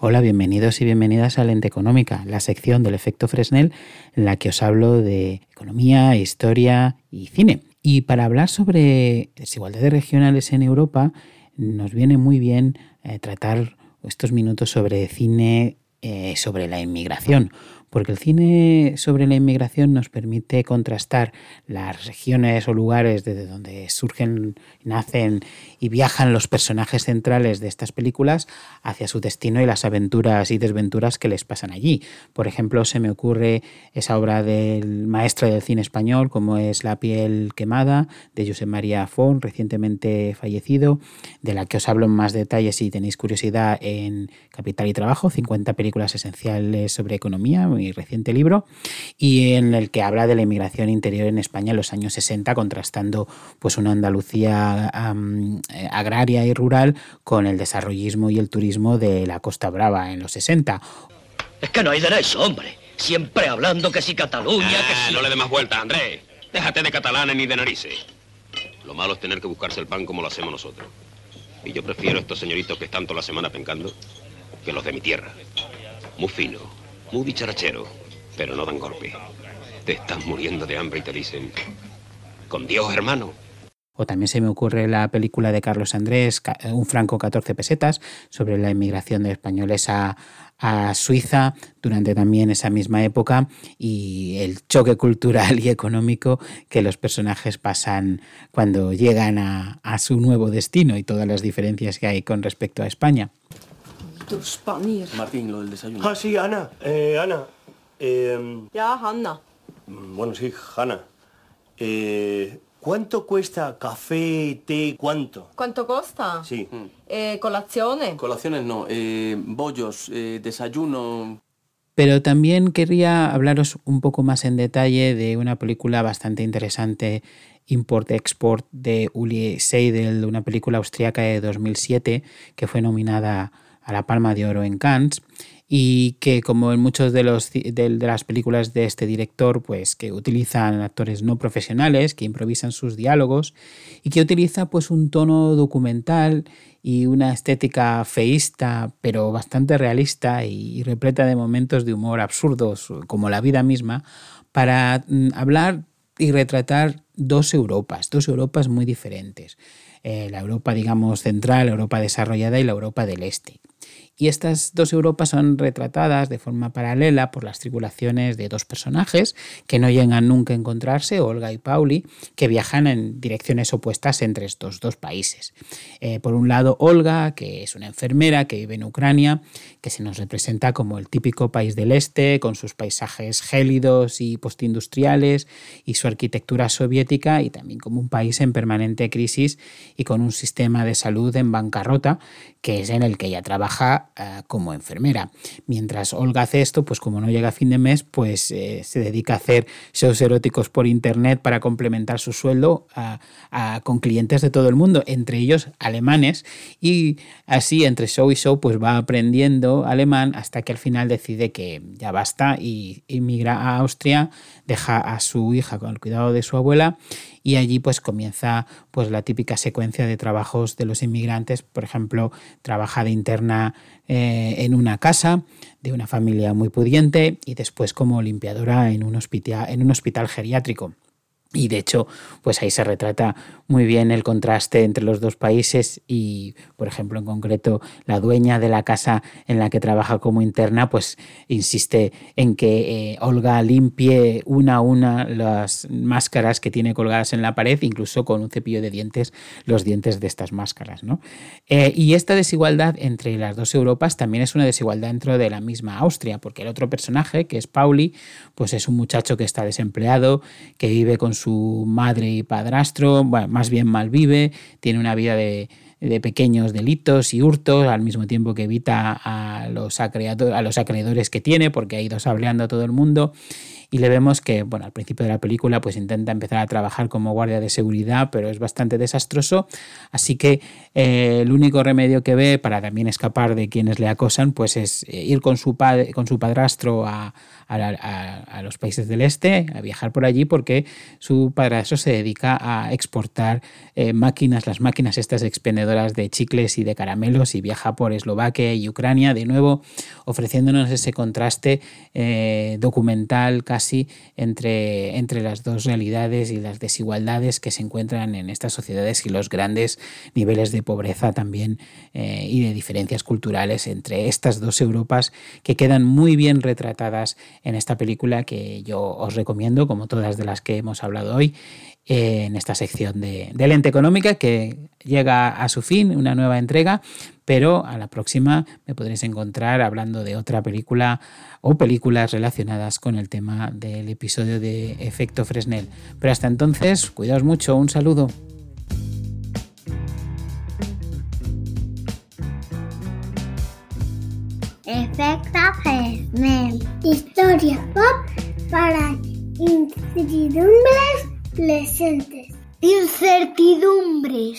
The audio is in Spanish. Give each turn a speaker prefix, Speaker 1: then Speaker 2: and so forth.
Speaker 1: Hola, bienvenidos y bienvenidas a Lente Económica, la sección del efecto Fresnel en la que os hablo de economía, historia y cine. Y para hablar sobre desigualdades regionales en Europa, nos viene muy bien eh, tratar estos minutos sobre cine, eh, sobre la inmigración, porque el cine sobre la inmigración nos permite contrastar las regiones o lugares desde donde surgen, nacen y viajan los personajes centrales de estas películas hacia su destino y las aventuras y desventuras que les pasan allí. Por ejemplo, se me ocurre esa obra del maestro del cine español, como es La piel quemada, de José María Font, recientemente fallecido, de la que os hablo en más detalles si tenéis curiosidad en Capital y Trabajo, 50 películas esenciales sobre economía, muy reciente libro, y en el que habla de la inmigración interior en España en los años 60, contrastando pues una Andalucía eh, agraria y rural con el desarrollismo y el turismo de la Costa Brava en los 60.
Speaker 2: Es que no hay derecho, hombre. Siempre hablando que si Cataluña, que
Speaker 3: Ah,
Speaker 2: si...
Speaker 3: No le dé más vuelta, Andrés. Déjate de catalanes ni de narices. Lo malo es tener que buscarse el pan como lo hacemos nosotros. Y yo prefiero estos señoritos que están toda la semana pencando que los de mi tierra. Muy fino, muy dicharachero, pero no dan golpe. Te estás muriendo de hambre y te dicen, con Dios, hermano.
Speaker 1: O también se me ocurre la película de Carlos Andrés, Un franco 14 pesetas, sobre la inmigración de españoles a, Suiza durante también esa misma época y el choque cultural y económico que los personajes pasan cuando llegan a su nuevo destino y todas las diferencias que hay con respecto a España.
Speaker 4: Tus Spanier.
Speaker 5: Martín, lo del desayuno.
Speaker 6: Ah, sí, Ana. Eh, Ana. Eh,
Speaker 4: Ya, Hanna.
Speaker 6: bueno, sí, Hanna. Eh, ¿Cuánto cuesta café, té, cuánto?
Speaker 4: ¿Cuánto costa?
Speaker 6: Sí.
Speaker 4: Eh, colazione.
Speaker 5: Colaciones no, eh, bollos, eh, desayuno.
Speaker 1: Pero también querría hablaros un poco más en detalle de una película bastante interesante, Import-Export, de Uli Seidel, una película austríaca de 2007 que fue nominada a la Palma de Oro en Cannes y que como en muchos de, de, las películas de este director, pues que utilizan actores no profesionales, que improvisan sus diálogos y que utiliza pues un tono documental y una estética feísta, pero bastante realista y, y repleta de momentos de humor absurdos, como la vida misma, para mm, hablar y retratar dos Europas, dos Europas muy diferentes. Eh, la Europa, digamos, central, la Europa desarrollada y la Europa del Este. Y estas dos Europas son retratadas de forma paralela por las tripulaciones de dos personajes que no llegan nunca a encontrarse, Olga y Pauli, que viajan en direcciones opuestas entre estos dos países. Eh, por un lado, Olga, que es una enfermera que vive en Ucrania, que se nos representa como el típico país del este, con sus paisajes gélidos y postindustriales y su arquitectura soviética, y también como un país en permanente crisis y con un sistema de salud en bancarrota, que es en el que ella trabaja eh, como enfermera. Mientras Olga hace esto, pues como no llega a fin de mes, pues eh, se dedica a hacer shows eróticos por internet para complementar su sueldo a- con clientes de todo el mundo, entre ellos alemanes, y así entre show y show pues va aprendiendo alemán hasta que al final decide que ya basta y emigra a Austria, deja a su hija con el cuidado de su abuela y allí pues comienza pues la típica secuencia de trabajos de los inmigrantes, por ejemplo, trabaja de interna eh, en una casa de una familia muy pudiente y después como limpiadora en un en un hospital geriátrico. Y de hecho, pues ahí se retrata muy bien el contraste entre los dos países y, por ejemplo, en concreto, la dueña de la casa en la que trabaja como interna, pues insiste en que eh, Olga limpie una a una las máscaras que tiene colgadas en la pared, incluso con un cepillo de dientes, los dientes de estas máscaras. ¿no? Eh, y esta desigualdad entre las dos Europas también es una desigualdad dentro de la misma Austria, porque el otro personaje, que es Pauli, pues es un muchacho que está desempleado, que vive con su madre y padrastro, más bien mal vive, tiene una vida de, pequeños delitos y hurtos, al mismo tiempo que evita a los, acreedor- a los acreedores que tiene, porque ha ido sableando a todo el mundo. Y le vemos que, bueno, al principio de la película pues intenta empezar a trabajar como guardia de seguridad, pero es bastante desastroso, así que eh, el único remedio que ve para también escapar de quienes le acosan pues es eh, ir con su, padre, con su padrastro a, a, los países del este, a viajar por allí, porque su padrastro se dedica a exportar eh, máquinas, las máquinas estas expendedoras de chicles y de caramelos, y viaja por Eslovaquia y Ucrania, de nuevo ofreciéndonos ese contraste documental entre, entre las dos realidades y las desigualdades que se encuentran en estas sociedades y los grandes niveles de pobreza también eh, y de diferencias culturales entre estas dos Europas que quedan muy bien retratadas en esta película que yo os recomiendo, como todas de las que hemos hablado hoy, en esta sección de, de lente económica que llega a su fin, una nueva entrega, pero a la próxima me podréis encontrar hablando de otra película o películas relacionadas con el tema del episodio de Efecto Fresnel. Pero hasta entonces, cuidaos mucho, un saludo.
Speaker 7: Efecto Fresnel. Historia pop para incertidumbres presentes. Incertidumbres.